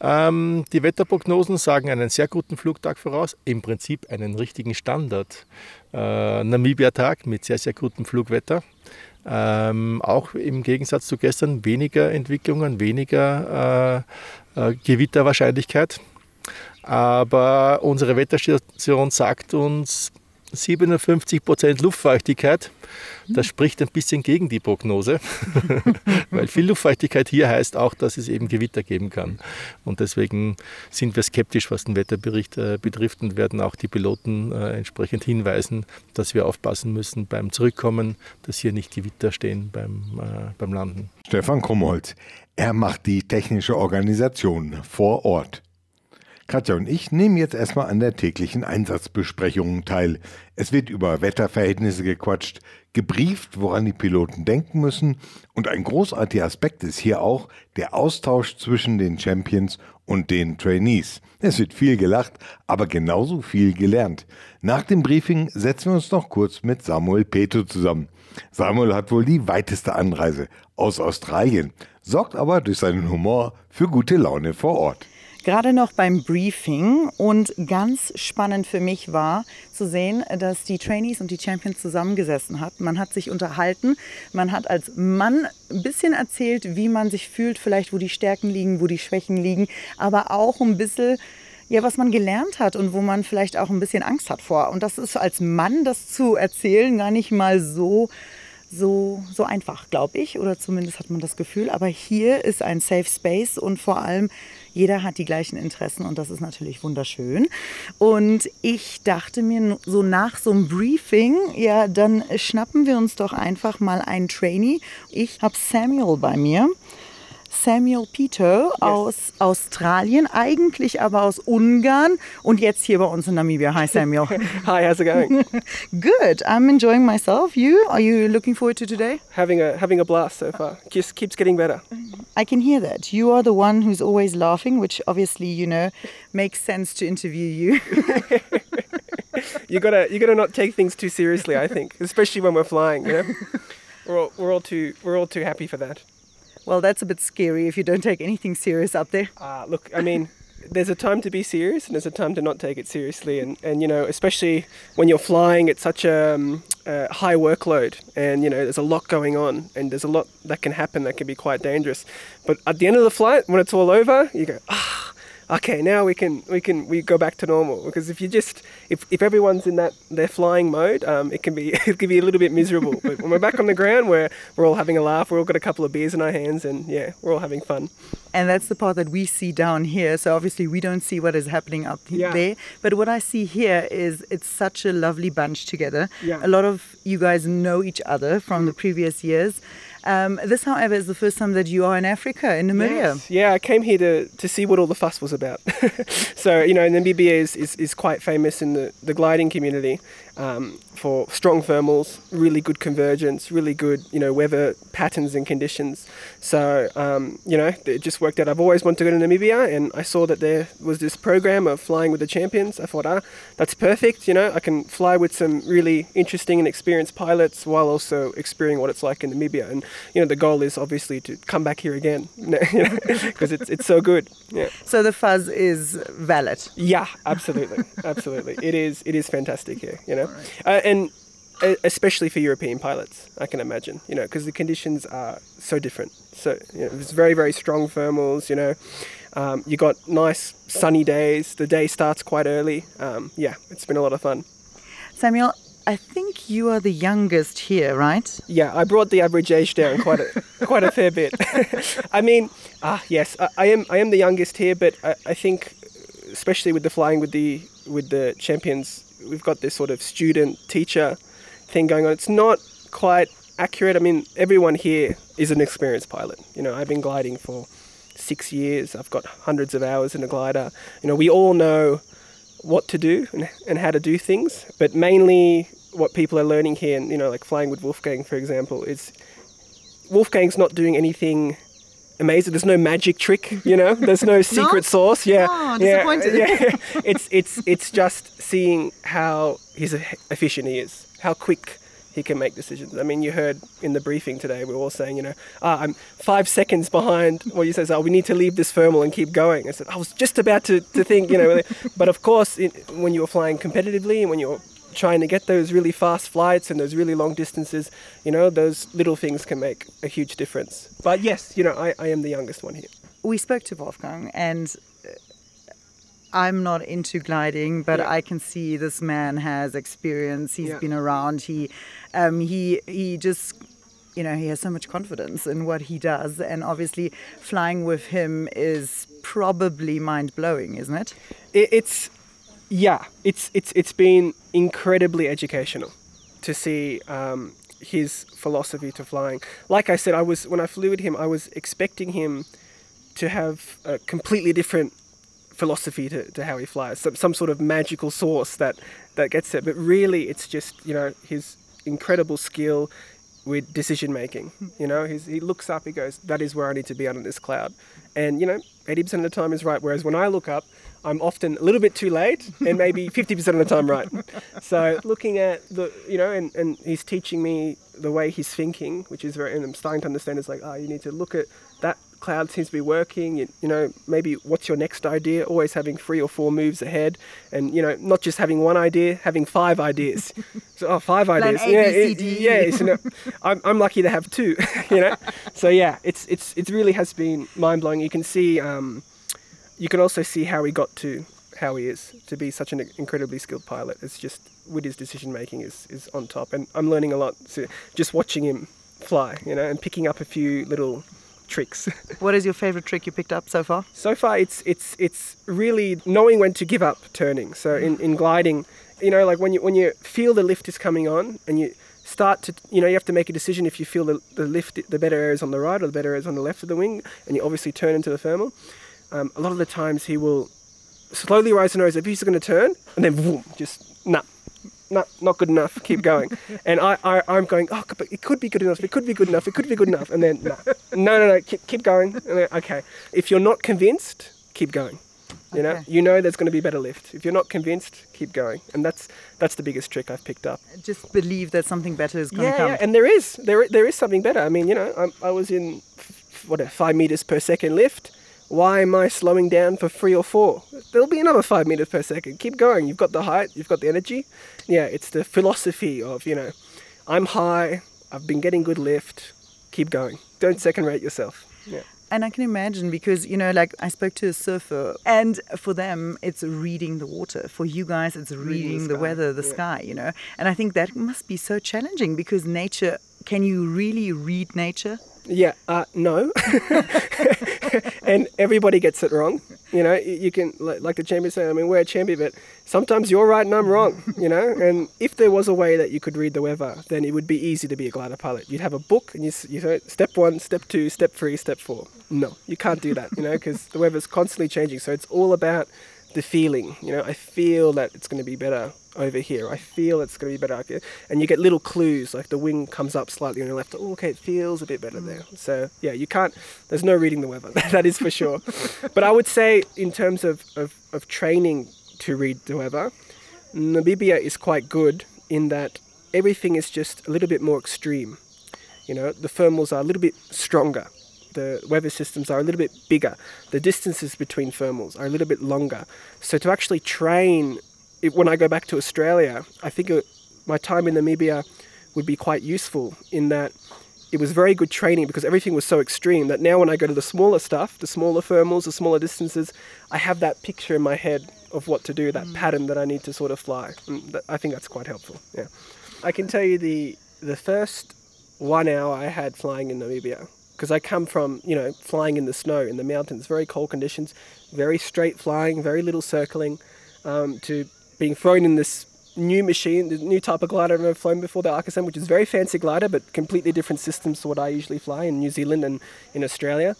Ähm, die Wetterprognosen sagen einen sehr guten Flugtag voraus, im Prinzip einen richtigen Standard. Äh, Namibia-Tag mit sehr, sehr gutem Flugwetter. Ähm, auch im Gegensatz zu gestern weniger Entwicklungen, weniger äh, äh, Gewitterwahrscheinlichkeit. Aber unsere Wetterstation sagt uns 57 Prozent Luftfeuchtigkeit. Das spricht ein bisschen gegen die Prognose, weil viel Luftfeuchtigkeit hier heißt auch, dass es eben Gewitter geben kann. Und deswegen sind wir skeptisch, was den Wetterbericht äh, betrifft und werden auch die Piloten äh, entsprechend hinweisen, dass wir aufpassen müssen beim Zurückkommen, dass hier nicht Gewitter stehen beim, äh, beim Landen. Stefan Krumholz, er macht die technische Organisation vor Ort. Katja und ich nehmen jetzt erstmal an der täglichen Einsatzbesprechung teil. Es wird über Wetterverhältnisse gequatscht, gebrieft, woran die Piloten denken müssen. Und ein großartiger Aspekt ist hier auch der Austausch zwischen den Champions und den Trainees. Es wird viel gelacht, aber genauso viel gelernt. Nach dem Briefing setzen wir uns noch kurz mit Samuel Peto zusammen. Samuel hat wohl die weiteste Anreise aus Australien, sorgt aber durch seinen Humor für gute Laune vor Ort gerade noch beim Briefing und ganz spannend für mich war zu sehen, dass die Trainees und die Champions zusammengesessen hat. Man hat sich unterhalten, man hat als Mann ein bisschen erzählt, wie man sich fühlt, vielleicht wo die Stärken liegen, wo die Schwächen liegen, aber auch ein bisschen ja, was man gelernt hat und wo man vielleicht auch ein bisschen Angst hat vor. Und das ist als Mann das zu erzählen gar nicht mal so so, so einfach, glaube ich, oder zumindest hat man das Gefühl. Aber hier ist ein Safe Space und vor allem jeder hat die gleichen Interessen und das ist natürlich wunderschön. Und ich dachte mir so nach so einem Briefing, ja, dann schnappen wir uns doch einfach mal einen Trainee. Ich habe Samuel bei mir. Samuel Peter yes. aus Australien, eigentlich aber aus Ungarn und jetzt hier bei uns in Namibia. Hi Samuel. Hi, how's it going? Good. I'm enjoying myself. You? Are you looking forward to today? Having a having a blast so far. Just keeps getting better. I can hear that. You are the one who's always laughing, which obviously, you know, makes sense to interview you. you gotta you gotta not take things too seriously, I think, especially when we're flying. You know, we're all, we're all too we're all too happy for that. Well, that's a bit scary if you don't take anything serious up there. Uh, look, I mean, there's a time to be serious and there's a time to not take it seriously. And, and you know, especially when you're flying at such a, um, a high workload and, you know, there's a lot going on and there's a lot that can happen that can be quite dangerous. But at the end of the flight, when it's all over, you go, ah, okay, now we can we can we go back to normal. Because if you just if, if everyone's in that their flying mode, um, it can be it can be a little bit miserable. but when we're back on the ground, where we're all having a laugh, we're all got a couple of beers in our hands, and yeah, we're all having fun. And that's the part that we see down here. So obviously we don't see what is happening up yeah. there. But what I see here is it's such a lovely bunch together. Yeah. A lot of you guys know each other from the previous years. Um, this, however, is the first time that you are in Africa, in Namibia. Yes. Yeah, I came here to, to see what all the fuss was about. so, you know, Namibia is, is, is quite famous in the, the gliding community um, for strong thermals, really good convergence, really good, you know, weather patterns and conditions. So, um, you know, it just worked out. I've always wanted to go to Namibia, and I saw that there was this program of flying with the champions. I thought, ah, that's perfect. You know, I can fly with some really interesting and experienced pilots while also experiencing what it's like in Namibia. And you know, the goal is obviously to come back here again, because it's it's so good. Yeah. So the fuzz is valid. Yeah, absolutely, absolutely. It is it is fantastic here. You know, uh, and uh, especially for European pilots, I can imagine. You know, because the conditions are so different. So you know, it's very very strong thermals. You know, um, you got nice sunny days. The day starts quite early. Um, yeah, it's been a lot of fun. Samuel, I think you are the youngest here, right? Yeah, I brought the average age down quite a quite a fair bit. I mean, ah, yes, I, I, am I am the youngest here, but I, I think, especially with the flying with the with the champions, we've got this sort of student teacher thing going on. It's not quite accurate. I mean, everyone here is an experienced pilot. You know, I've been gliding for six years. I've got hundreds of hours in a glider. You know, we all know what to do and, and how to do things, but mainly what people are learning here, and you know, like flying with Wolfgang, for example, is Wolfgang's not doing anything amazing. There's no magic trick, you know. There's no secret sauce. Yeah, Oh, yeah, disappointed. yeah. It's it's it's just seeing how his efficient he is, how quick he can make decisions. I mean, you heard in the briefing today, we were all saying, you know, ah, I'm five seconds behind. What you says, oh, we need to leave this thermal and keep going. I said, I was just about to, to think, you know, but of course, it, when you're flying competitively and when you're trying to get those really fast flights and those really long distances, you know, those little things can make a huge difference. But yes, you know, I, I am the youngest one here. We spoke to Wolfgang, and uh, I'm not into gliding, but Yeah. I can see this man has experience. He's Yeah. been around. He, um, he, he just, you know, he has so much confidence in what he does, and obviously, flying with him is probably mind blowing, isn't it? it, it's yeah, it's it's it's been incredibly educational to see um, his philosophy to flying. Like I said, I was when I flew with him, I was expecting him to have a completely different philosophy to, to how he flies, some, some sort of magical source that that gets it. But really, it's just you know his incredible skill with decision making. You know, he's, he looks up, he goes, "That is where I need to be under this cloud," and you know, eighty percent of the time is right. Whereas when I look up, I'm often a little bit too late, and maybe fifty percent of the time right. So looking at the, you know, and, and he's teaching me the way he's thinking, which is very, and I'm starting to understand. It's like, oh, you need to look at that cloud seems to be working. You, you know, maybe what's your next idea? Always having three or four moves ahead, and you know, not just having one idea, having five ideas. So, oh, five Plan ideas. A, yeah, it- yeah. You know, I'm, I'm lucky to have two. You know, so yeah, it's it's it really has been mind blowing. You can see, um, you can also see how he got to how he is to be such an incredibly skilled pilot. It's just with his decision making is is on top, and I'm learning a lot. So just watching him fly, you know, and picking up a few little tricks. What is your favorite trick you picked up so far? so far it's it's it's really knowing when to give up turning so in, in gliding you know like when you when you feel the lift is coming on and you start to you know you have to make a decision if you feel the, the lift the better air is on the right or the better air is on the left of the wing and you obviously turn into the thermal um, a lot of the times he will slowly raise the nose if he's going to turn and then boom, just nah no, not good enough. Keep going. And I, I, I'm going. Oh, but it could be good enough. It could be good enough. It could be good enough. And then no, no, no, no. Keep, keep going. And then, okay. If you're not convinced, keep going. You know, Okay. you know there's going to be better lift. If you're not convinced, keep going. And that's that's the biggest trick I've picked up. Just believe that something better is going to come. yeah, and there is there there is something better. I mean, you know, I'm, I was in f- what a five meters per second lift. Why am I slowing down for three or four? There'll be another five meters per second. Keep going. You've got the height. You've got the energy. Yeah, it's the philosophy of you know, I'm high. I've been getting good lift. Keep going. Don't second rate yourself. Yeah. And I can imagine because, you know, like I spoke to a surfer, and for them, it's reading the water. For you guys, it's reading, the, sky, weather, the yeah. sky, you know. And I think that must be so challenging because nature, can you really read nature? Yeah, uh, no. and everybody gets it wrong. You know, you can, like, the champion said, I mean, we're a champion, but sometimes you're right and I'm wrong, you know? And if there was a way that you could read the weather, then it would be easy to be a glider pilot. You'd have a book and you, you say, step one, step two, step three, step four. No, you can't do that, you know, because the weather's constantly changing. So it's all about the feeling. You know, I feel that it's going to be better over here. I feel it's going to be better up here. And you get little clues, like the wing comes up slightly on your left. Oh, okay, it feels a bit better there. Mm. So yeah, you can't. There's no reading the weather. that is for sure. but I would say, in terms of, of, of training to read the weather, Namibia is quite good in that everything is just a little bit more extreme. You know, the thermals are a little bit stronger. The weather systems are a little bit bigger. The distances between thermals are a little bit longer. So to actually train, it, when I go back to Australia, I think it, my time in Namibia would be quite useful in that it was very good training because everything was so extreme that now when I go to the smaller stuff, the smaller thermals, the smaller distances, I have that picture in my head of what to do, that mm. pattern that I need to sort of fly. That, I think that's quite helpful. Yeah, I can tell you the the first one hour I had flying in Namibia because I come from you know flying in the snow in the mountains, very cold conditions, very straight flying, very little circling, um, to being thrown in this new machine, the new type of glider I've never flown before, the Arcasan, which is very fancy glider, but completely different systems to what I usually fly in New Zealand and in Australia.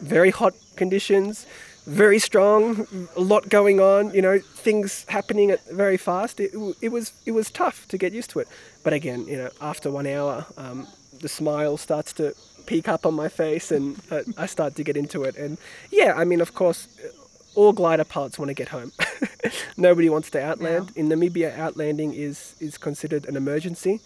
Very hot conditions, very strong, a lot going on, you know, things happening very fast. It, it was it was tough to get used to it. But again, you know, after one hour, um, the smile starts to peek up on my face and uh, I start to get into it. And yeah, I mean, of course, all glider pilots want to get home. Nobody wants to outland. In Namibia, outlanding is, is considered an emergency.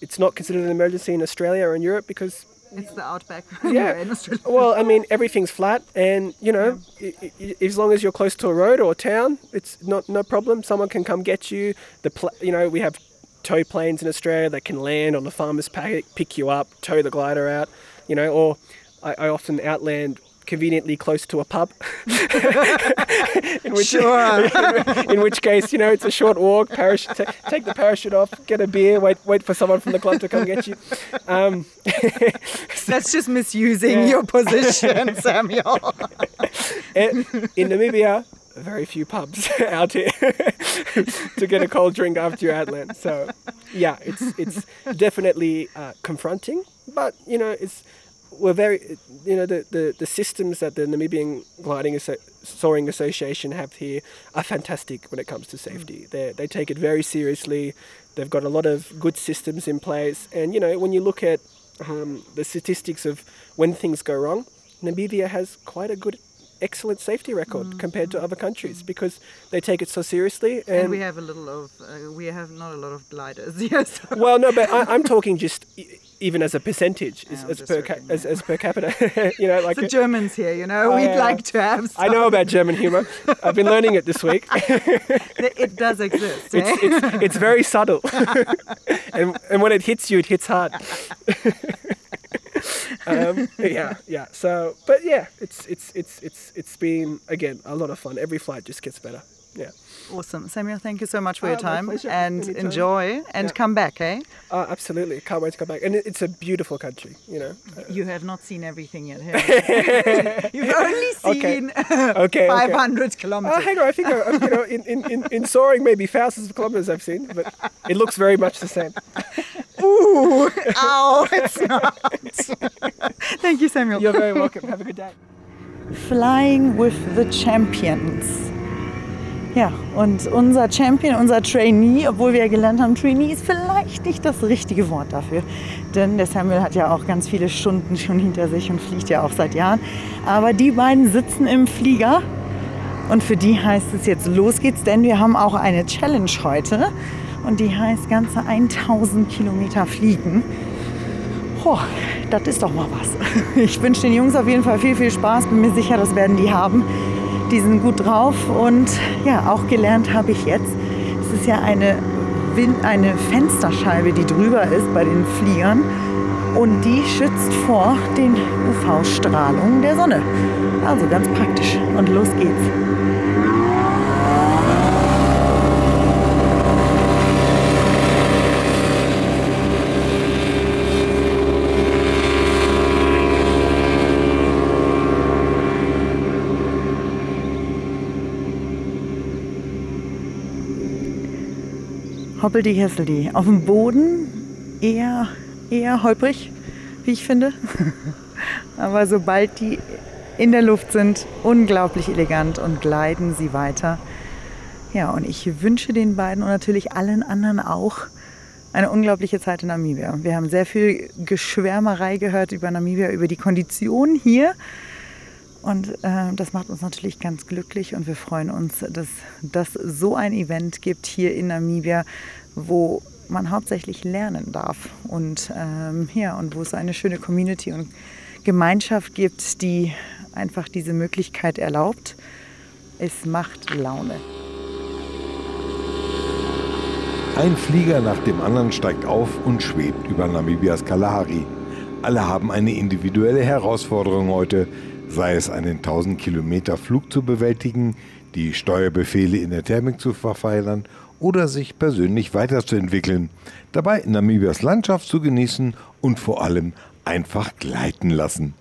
It's not considered an emergency in Australia or in Europe because it's the outback. Yeah. well, I mean, everything's flat, and you know, yeah. as long as you're close to a road or a town, it's not no problem. Someone can come get you. The pl- you know, we have tow planes in Australia that can land on the farmer's paddock, pick you up, tow the glider out. You know, or I, I often outland conveniently close to a pub. in, which, sure. in, in, which case, you know, it's a short walk. Parachute, t- take the parachute off, get a beer, wait, wait for someone from the club to come get you. Um, That's just misusing yeah. your position, Samuel. in, in Namibia, very few pubs out here to get a cold drink after your outland. So, yeah, it's it's definitely uh, confronting, but you know, it's we're very, you know, the, the, the systems that the Namibian Gliding Asso- Soaring Association have here are fantastic when it comes to safety. Mm. They they take it very seriously. They've got a lot of good systems in place, and you know, when you look at um, the statistics of when things go wrong, Namibia has quite a good excellent safety record mm. compared to other countries because they take it so seriously. And, and we have a little of, uh, we have not a lot of gliders. Yes. well, no, but I, am talking just even as a percentage as, as per ca- as, as, per capita. you know, like the Germans here. You know, we'd uh, like to have. Some. I know about German humor. I've been learning it this week. it does exist. It's, eh? it's, it's, very subtle, and and when it hits you, it hits hard. um, yeah, yeah. So, but yeah, it's it's it's it's it's been again a lot of fun. Every flight just gets better. Yeah. Awesome. Samuel, thank you so much for your time and Anytime. enjoy and yeah. come back, eh? Oh, absolutely. Can't wait to come back. And it's a beautiful country, you know. You have not seen everything yet. You've only seen okay. okay 500 okay. kilometers. Oh, hang on. I think, uh, you know, in, in, in soaring, maybe thousands of kilometers I've seen, but it looks very much the same. Ooh, ow, it's not. Thank you, Samuel. You're very welcome. Have a good day. Flying with the champions. Ja, und unser Champion, unser Trainee, obwohl wir ja gelernt haben, Trainee ist vielleicht nicht das richtige Wort dafür. Denn der Samuel hat ja auch ganz viele Stunden schon hinter sich und fliegt ja auch seit Jahren. Aber die beiden sitzen im Flieger und für die heißt es jetzt los geht's, denn wir haben auch eine Challenge heute und die heißt ganze 1000 Kilometer fliegen. Boah, das ist doch mal was. Ich wünsche den Jungs auf jeden Fall viel, viel Spaß. Bin mir sicher, das werden die haben die sind gut drauf und ja, auch gelernt habe ich jetzt, es ist ja eine, Wind, eine Fensterscheibe, die drüber ist bei den Fliegern und die schützt vor den UV-Strahlungen der Sonne. Also ganz praktisch und los geht's. Hoppeldi Hesseldi. Auf dem Boden eher, eher holprig, wie ich finde. Aber sobald die in der Luft sind, unglaublich elegant und gleiten sie weiter. Ja, und ich wünsche den beiden und natürlich allen anderen auch eine unglaubliche Zeit in Namibia. Wir haben sehr viel Geschwärmerei gehört über Namibia, über die Konditionen hier. Und äh, das macht uns natürlich ganz glücklich und wir freuen uns, dass das so ein Event gibt hier in Namibia, wo man hauptsächlich lernen darf und ähm, ja und wo es eine schöne Community und Gemeinschaft gibt, die einfach diese Möglichkeit erlaubt. Es macht Laune. Ein Flieger nach dem anderen steigt auf und schwebt über Namibias Kalahari. Alle haben eine individuelle Herausforderung heute, sei es einen 1000 Kilometer Flug zu bewältigen, die Steuerbefehle in der Thermik zu verfeinern oder sich persönlich weiterzuentwickeln, dabei Namibias Landschaft zu genießen und vor allem einfach gleiten lassen.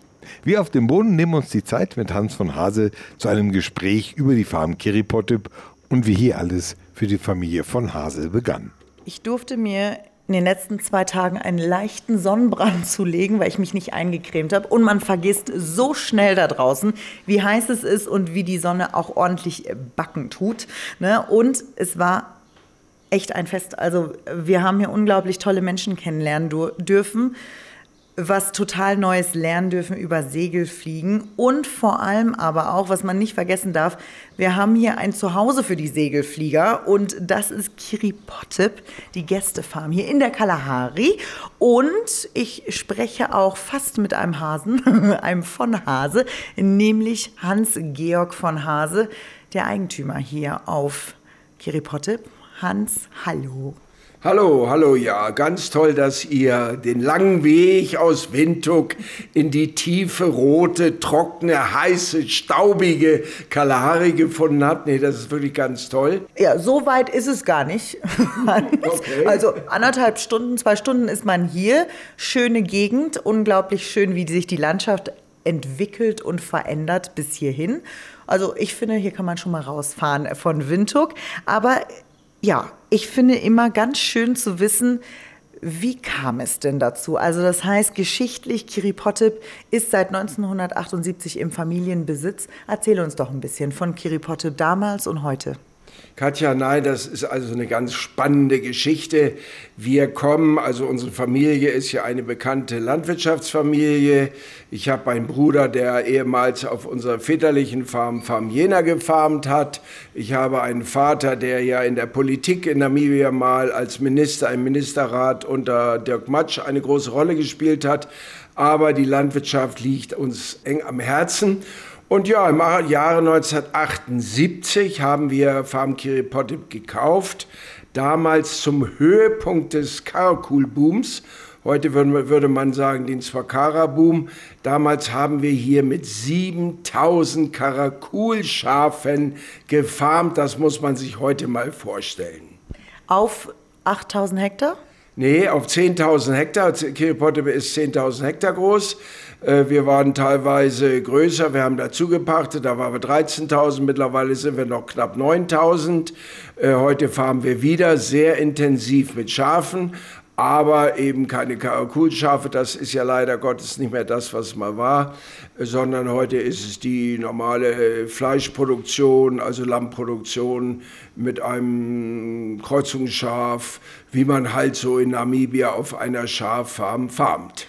Wir auf dem Boden nehmen uns die Zeit mit Hans von Hase zu einem Gespräch über die Farm Kiripotip und wie hier alles für die Familie von Hase begann. Ich durfte mir in den letzten zwei Tagen einen leichten Sonnenbrand zulegen, weil ich mich nicht eingecremt habe. Und man vergisst so schnell da draußen, wie heiß es ist und wie die Sonne auch ordentlich backen tut. Ne? Und es war echt ein Fest. Also wir haben hier unglaublich tolle Menschen kennenlernen dürfen was total Neues lernen dürfen über Segelfliegen und vor allem aber auch, was man nicht vergessen darf, wir haben hier ein Zuhause für die Segelflieger und das ist Kiripotip, die Gästefarm hier in der Kalahari und ich spreche auch fast mit einem Hasen, einem von Hase, nämlich Hans-Georg von Hase, der Eigentümer hier auf Kiripotip. Hans, hallo. Hallo, hallo, ja, ganz toll, dass ihr den langen Weg aus Windhoek in die tiefe, rote, trockene, heiße, staubige Kalahari gefunden habt. Nee, das ist wirklich ganz toll. Ja, so weit ist es gar nicht. okay. Also anderthalb Stunden, zwei Stunden ist man hier. Schöne Gegend, unglaublich schön, wie sich die Landschaft entwickelt und verändert bis hierhin. Also ich finde, hier kann man schon mal rausfahren von Windhoek. Aber ja, ich finde immer ganz schön zu wissen, wie kam es denn dazu? Also das heißt, geschichtlich, Kiripotip ist seit 1978 im Familienbesitz. Erzähl uns doch ein bisschen von Kiripotip damals und heute. Katja, nein, das ist also eine ganz spannende Geschichte. Wir kommen, also unsere Familie ist ja eine bekannte Landwirtschaftsfamilie. Ich habe einen Bruder, der ehemals auf unserer väterlichen Farm Farm Jena gefarmt hat. Ich habe einen Vater, der ja in der Politik in Namibia mal als Minister im Ministerrat unter Dirk Matsch eine große Rolle gespielt hat. Aber die Landwirtschaft liegt uns eng am Herzen. Und ja, im Jahre 1978 haben wir Farm Kiripotip gekauft, damals zum Höhepunkt des Karakul-Booms. Heute würde man sagen, den Swakara-Boom. Damals haben wir hier mit 7000 Karakulschafen gefarmt. Das muss man sich heute mal vorstellen. Auf 8000 Hektar? Nee, auf 10.000 Hektar. Kiripotip ist 10.000 Hektar groß. Äh, wir waren teilweise größer, wir haben dazu gepachtet, da waren wir 13.000, mittlerweile sind wir noch knapp 9.000. Äh, heute fahren wir wieder sehr intensiv mit Schafen, aber eben keine Karakulschafe, das ist ja leider Gottes nicht mehr das, was mal war, sondern heute ist es die normale Fleischproduktion, also Lammproduktion mit einem Kreuzungsschaf, wie man halt so in Namibia auf einer Schaffarm farmt.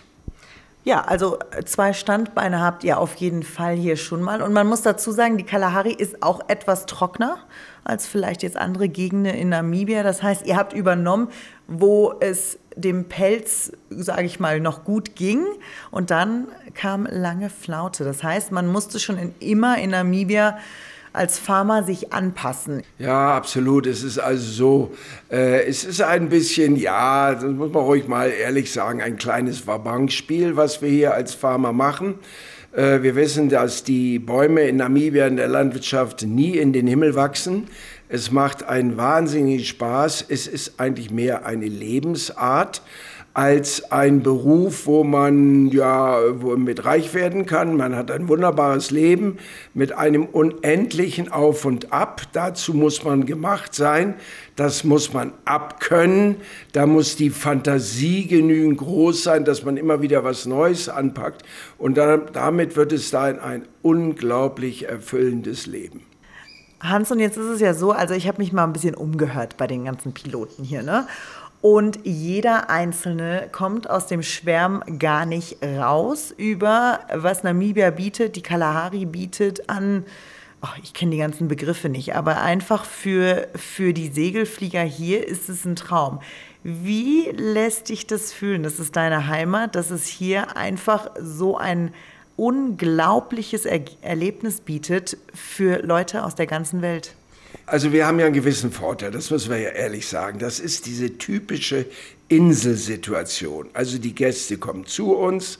Ja, also äh, zwei Standbeine habt ihr auf jeden Fall hier schon mal. Und man muss dazu sagen, die Kalahari ist auch etwas trockener als vielleicht jetzt andere Gegenden in Namibia. Das heißt, ihr habt übernommen, wo es dem Pelz, sage ich mal, noch gut ging. Und dann kam lange Flaute. Das heißt, man musste schon in, immer in Namibia als Farmer sich anpassen. Ja, absolut. Es ist also so, äh, es ist ein bisschen, ja, das muss man ruhig mal ehrlich sagen, ein kleines Wabankspiel, was wir hier als Farmer machen. Äh, wir wissen, dass die Bäume in Namibia in der Landwirtschaft nie in den Himmel wachsen. Es macht einen wahnsinnigen Spaß. Es ist eigentlich mehr eine Lebensart als ein Beruf, wo man ja wo mit reich werden kann. Man hat ein wunderbares Leben mit einem unendlichen Auf und Ab. Dazu muss man gemacht sein. Das muss man abkönnen. Da muss die Fantasie genügend groß sein, dass man immer wieder was Neues anpackt. Und dann, damit wird es dann ein unglaublich erfüllendes Leben. Hans, und jetzt ist es ja so, also ich habe mich mal ein bisschen umgehört bei den ganzen Piloten hier, ne? Und jeder Einzelne kommt aus dem Schwärm gar nicht raus über, was Namibia bietet, die Kalahari bietet an ach, ich kenne die ganzen Begriffe nicht, aber einfach für, für die Segelflieger hier ist es ein Traum. Wie lässt dich das fühlen? Das ist deine Heimat, dass es hier einfach so ein unglaubliches er Erlebnis bietet für Leute aus der ganzen Welt. Also wir haben ja einen gewissen Vorteil, das müssen wir ja ehrlich sagen. Das ist diese typische Inselsituation. Also die Gäste kommen zu uns,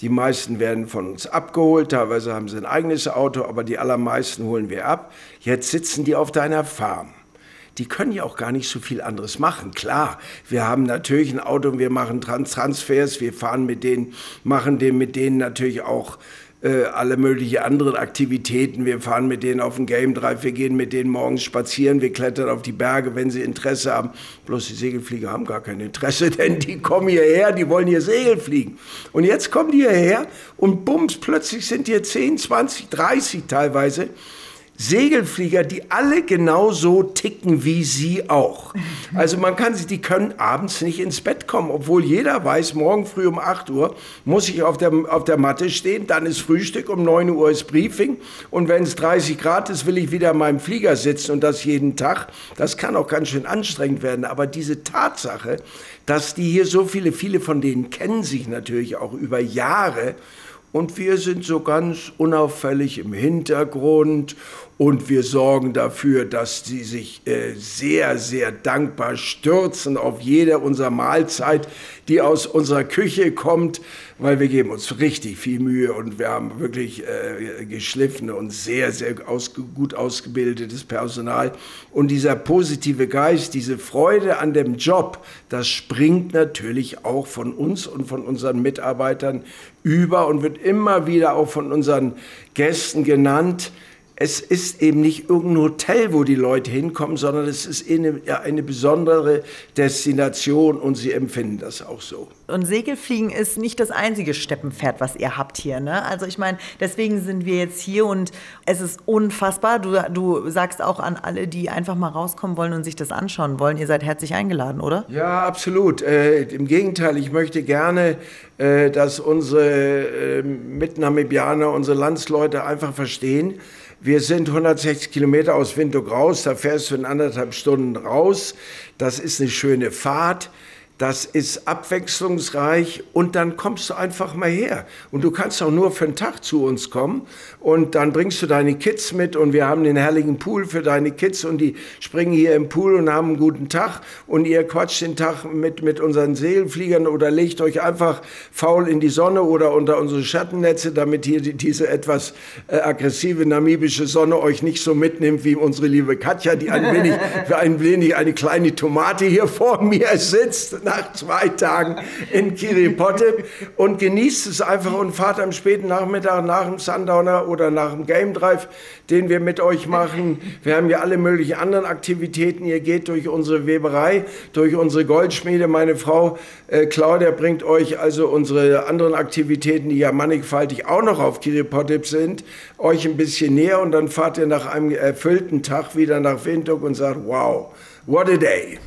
die meisten werden von uns abgeholt, teilweise haben sie ein eigenes Auto, aber die allermeisten holen wir ab. Jetzt sitzen die auf deiner Farm die können ja auch gar nicht so viel anderes machen. Klar, wir haben natürlich ein Auto, wir machen Transfers, wir fahren mit denen, machen den, mit denen natürlich auch äh, alle möglichen anderen Aktivitäten. Wir fahren mit denen auf den Game Drive, wir gehen mit denen morgens spazieren, wir klettern auf die Berge, wenn sie Interesse haben. Bloß die Segelflieger haben gar kein Interesse, denn die kommen hierher, die wollen hier Segel fliegen. Und jetzt kommen die hierher und bums, plötzlich sind hier 10, 20, 30 teilweise Segelflieger, die alle genauso ticken wie sie auch. Also man kann sie, die können abends nicht ins Bett kommen, obwohl jeder weiß, morgen früh um 8 Uhr muss ich auf der, auf der Matte stehen, dann ist Frühstück, um 9 Uhr ist Briefing und wenn es 30 Grad ist, will ich wieder in meinem Flieger sitzen und das jeden Tag. Das kann auch ganz schön anstrengend werden, aber diese Tatsache, dass die hier so viele, viele von denen kennen sich natürlich auch über Jahre und wir sind so ganz unauffällig im Hintergrund und wir sorgen dafür, dass sie sich äh, sehr, sehr dankbar stürzen auf jede unserer Mahlzeit, die aus unserer Küche kommt, weil wir geben uns richtig viel Mühe und wir haben wirklich äh, geschliffene und sehr, sehr ausge gut ausgebildetes Personal. Und dieser positive Geist, diese Freude an dem Job, das springt natürlich auch von uns und von unseren Mitarbeitern über und wird immer wieder auch von unseren Gästen genannt es ist eben nicht irgendein Hotel, wo die Leute hinkommen, sondern es ist eine, eine besondere Destination und sie empfinden das auch so. Und Segelfliegen ist nicht das einzige Steppenpferd, was ihr habt hier. Ne? Also ich meine, deswegen sind wir jetzt hier und es ist unfassbar. Du, du sagst auch an alle, die einfach mal rauskommen wollen und sich das anschauen wollen, ihr seid herzlich eingeladen, oder? Ja, absolut. Äh, Im Gegenteil, ich möchte gerne, äh, dass unsere äh, Mitnamibianer, unsere Landsleute einfach verstehen, wir sind 160 Kilometer aus Windhoek raus, da fährst du in anderthalb Stunden raus. Das ist eine schöne Fahrt das ist abwechslungsreich und dann kommst du einfach mal her. Und du kannst auch nur für einen Tag zu uns kommen und dann bringst du deine Kids mit und wir haben den herrlichen Pool für deine Kids und die springen hier im Pool und haben einen guten Tag und ihr quatscht den Tag mit, mit unseren Seelfliegern oder legt euch einfach faul in die Sonne oder unter unsere Schattennetze, damit hier die, diese etwas äh, aggressive namibische Sonne euch nicht so mitnimmt wie unsere liebe Katja, die ein wenig, ein wenig eine kleine Tomate hier vor mir sitzt nach zwei Tagen in Kiripotip und genießt es einfach und fahrt am späten Nachmittag nach dem Sundowner oder nach dem Game Drive, den wir mit euch machen. Wir haben ja alle möglichen anderen Aktivitäten. Ihr geht durch unsere Weberei, durch unsere Goldschmiede. Meine Frau äh, Claudia bringt euch also unsere anderen Aktivitäten, die ja mannigfaltig auch noch auf Kiripotip sind, euch ein bisschen näher und dann fahrt ihr nach einem erfüllten Tag wieder nach Windhoek und sagt, wow, what a day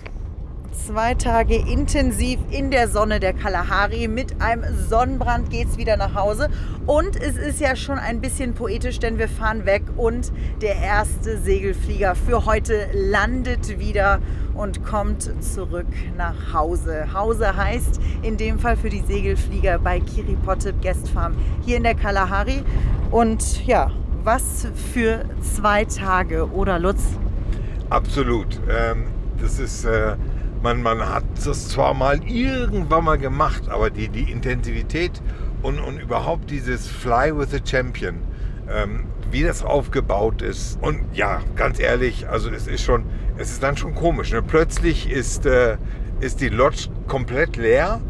zwei Tage intensiv in der Sonne der Kalahari. Mit einem Sonnenbrand geht es wieder nach Hause. Und es ist ja schon ein bisschen poetisch, denn wir fahren weg und der erste Segelflieger für heute landet wieder und kommt zurück nach Hause. Hause heißt in dem Fall für die Segelflieger bei Kiripotip Guest Farm hier in der Kalahari. Und ja, was für zwei Tage, oder Lutz? Absolut. Ähm, das ist äh, man, man hat das zwar mal irgendwann mal gemacht, aber die, die Intensivität und, und überhaupt dieses Fly with the Champion, ähm, wie das aufgebaut ist. Und ja, ganz ehrlich, also es ist schon, es ist dann schon komisch. Ne? Plötzlich ist, äh, ist die Lodge komplett leer,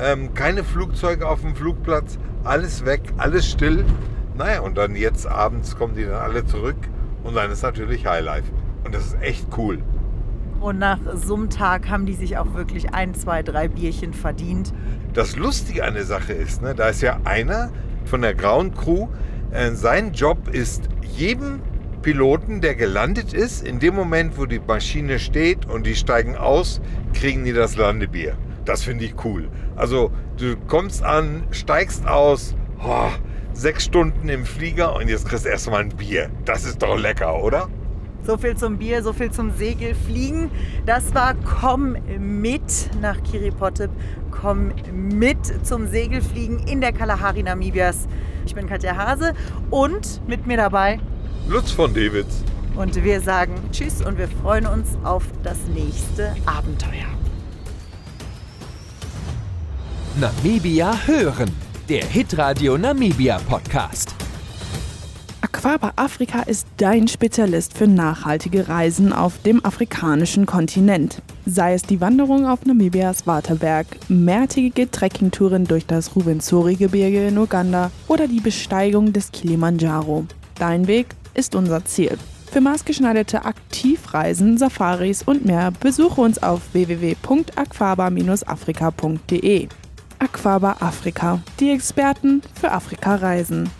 ähm, keine Flugzeuge auf dem Flugplatz, alles weg, alles still. Naja, und dann jetzt abends kommen die dann alle zurück und dann ist natürlich Highlife. Und das ist echt cool. Und nach so einem Tag haben die sich auch wirklich ein, zwei, drei Bierchen verdient. Das Lustige an der Sache ist, ne, da ist ja einer von der Ground Crew, äh, sein Job ist jedem Piloten, der gelandet ist, in dem Moment, wo die Maschine steht und die steigen aus, kriegen die das Landebier. Das finde ich cool. Also du kommst an, steigst aus, oh, sechs Stunden im Flieger und jetzt kriegst du erstmal ein Bier. Das ist doch lecker, oder? So viel zum Bier, so viel zum Segelfliegen. Das war Komm mit nach Kiripotip. Komm mit zum Segelfliegen in der Kalahari Namibias. Ich bin Katja Hase und mit mir dabei Lutz von Dewitz. Und wir sagen Tschüss und wir freuen uns auf das nächste Abenteuer. Namibia hören. Der Hitradio Namibia Podcast. Aquaba Afrika ist dein Spezialist für nachhaltige Reisen auf dem afrikanischen Kontinent. Sei es die Wanderung auf Namibias Waterberg, mehrtägige Trekkingtouren durch das Rwenzori-Gebirge in Uganda oder die Besteigung des Kilimanjaro. Dein Weg ist unser Ziel. Für maßgeschneiderte Aktivreisen, Safaris und mehr besuche uns auf www.aquaba-afrika.de. Aquaba Afrika, die Experten für Afrika reisen.